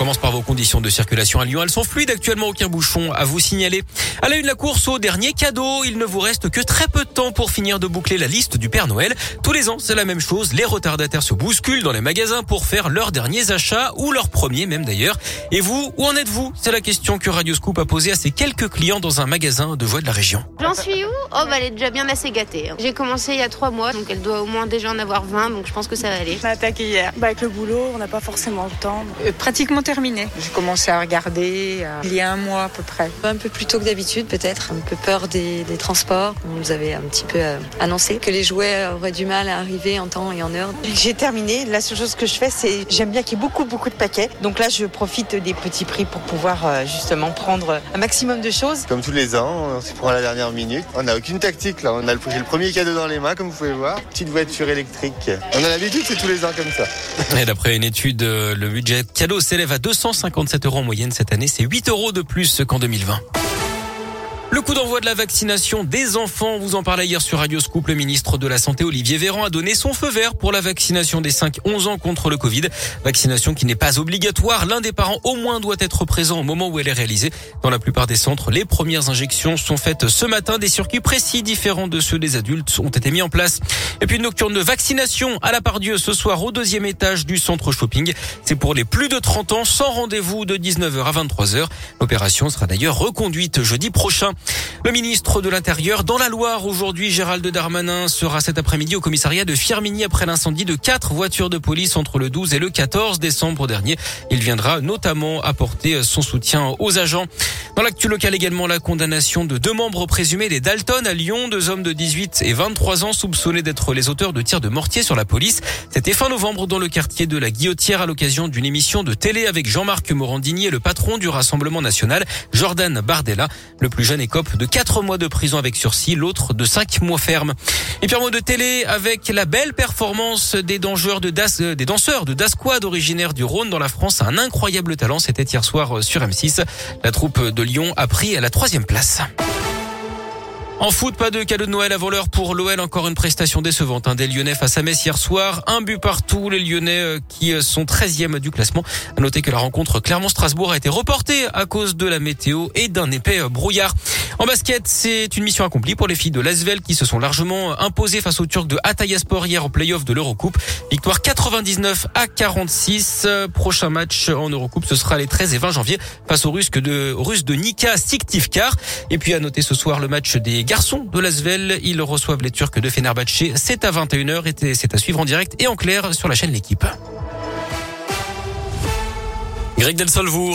On commence par vos conditions de circulation à Lyon. Elles sont fluides actuellement, aucun bouchon à vous signaler. À la une, la course au dernier cadeau. Il ne vous reste que très peu de temps pour finir de boucler la liste du Père Noël. Tous les ans, c'est la même chose. Les retardataires se bousculent dans les magasins pour faire leurs derniers achats ou leurs premiers même d'ailleurs. Et vous, où en êtes-vous? C'est la question que Radio Scoop a posée à ses quelques clients dans un magasin de voix de la région. J'en suis où? Oh, bah, elle est déjà bien assez gâtée. hein. J'ai commencé il y a trois mois, donc elle doit au moins déjà en avoir 20, donc je pense que ça va aller. On a attaqué hier. Bah, avec le boulot, on n'a pas forcément le temps. Euh, pratiquement terminé. J'ai commencé à regarder euh, il y a un mois à peu près. Un peu plus tôt que d'habitude peut-être, un peu peur des, des transports. On nous avait un petit peu euh, annoncé que les jouets auraient du mal à arriver en temps et en heure. J'ai terminé. La seule chose que je fais, c'est j'aime bien qu'il y ait beaucoup, beaucoup de paquets. Donc là, je profite des petits prix pour pouvoir euh, justement prendre un maximum de choses. Comme tous les ans, on s'y prend à la dernière minute. On n'a aucune tactique là. On a le premier cadeau dans les mains, comme vous pouvez voir. Petite voiture électrique. On a l'habitude, c'est tous les ans comme ça. Et d'après une étude, euh, le budget cadeau s'élève à 257 euros en moyenne cette année. C'est 8 euros de plus qu'en 2020. Le coup d'envoi de la vaccination des enfants, vous en parlez hier sur Radio Scoop. Le ministre de la Santé, Olivier Véran, a donné son feu vert pour la vaccination des 5-11 ans contre le Covid. Vaccination qui n'est pas obligatoire. L'un des parents au moins doit être présent au moment où elle est réalisée. Dans la plupart des centres, les premières injections sont faites ce matin. Des circuits précis différents de ceux des adultes ont été mis en place. Et puis une nocturne de vaccination à la Pardieu ce soir au deuxième étage du centre shopping. C'est pour les plus de 30 ans sans rendez-vous de 19h à 23h. L'opération sera d'ailleurs reconduite jeudi prochain. Le ministre de l'Intérieur dans la Loire aujourd'hui, Gérald Darmanin sera cet après-midi au commissariat de Firminy après l'incendie de quatre voitures de police entre le 12 et le 14 décembre dernier. Il viendra notamment apporter son soutien aux agents. Dans l'actu local également, la condamnation de deux membres présumés des Dalton à Lyon, deux hommes de 18 et 23 ans soupçonnés d'être les auteurs de tirs de mortier sur la police. C'était fin novembre dans le quartier de la Guillotière à l'occasion d'une émission de télé avec Jean-Marc Morandini et le patron du Rassemblement national, Jordan Bardella. Le plus jeune écope de 4 mois de prison avec sursis, l'autre de 5 mois ferme. Et puis un mot de télé avec la belle performance des de Das, euh, des danseurs de Dasquad originaires du Rhône dans la France. Un incroyable talent, c'était hier soir euh, sur M6. La troupe de Lyon a pris à la troisième place. En foot, pas de cadeau de Noël avant l'heure pour l'OL. Encore une prestation décevante hein, des Lyonnais face à Metz hier soir. Un but partout. Les Lyonnais euh, qui euh, sont 13e du classement. À noter que la rencontre Clermont-Strasbourg a été reportée à cause de la météo et d'un épais euh, brouillard. En basket, c'est une mission accomplie pour les filles de Lasvel qui se sont largement imposées face aux Turcs de Hatayspor hier au play-off de l'Eurocoupe. Victoire 99 à 46. Prochain match en Eurocoupe, ce sera les 13 et 20 janvier face aux Russes de, Nika Siktivkar. Et puis à noter ce soir le match des garçons de Lasvel. Ils reçoivent les Turcs de Fenerbahçe. C'est à 21h et c'est à suivre en direct et en clair sur la chaîne L'équipe. Greg Delsol, vous